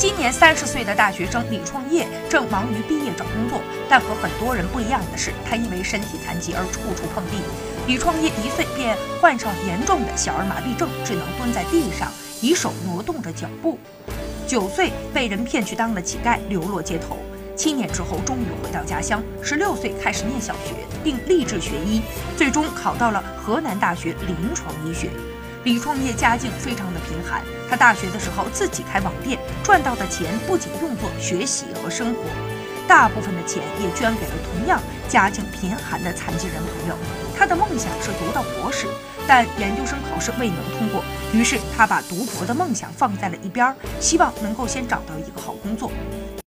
今年三十岁的大学生李创业正忙于毕业找工作，但和很多人不一样的是，他因为身体残疾而处处碰壁。李创业一岁便患上严重的小儿麻痹症，只能蹲在地上，以手挪动着脚步。九岁被人骗去当了乞丐，流落街头。七年之后，终于回到家乡。十六岁开始念小学，并立志学医，最终考到了河南大学临床医学。李创业家境非常的贫寒，他大学的时候自己开网店，赚到的钱不仅用作学习和生活，大部分的钱也捐给了同样家境贫寒的残疾人朋友。他的梦想是读到博士，但研究生考试未能通过，于是他把读博的梦想放在了一边，希望能够先找到一个好工作。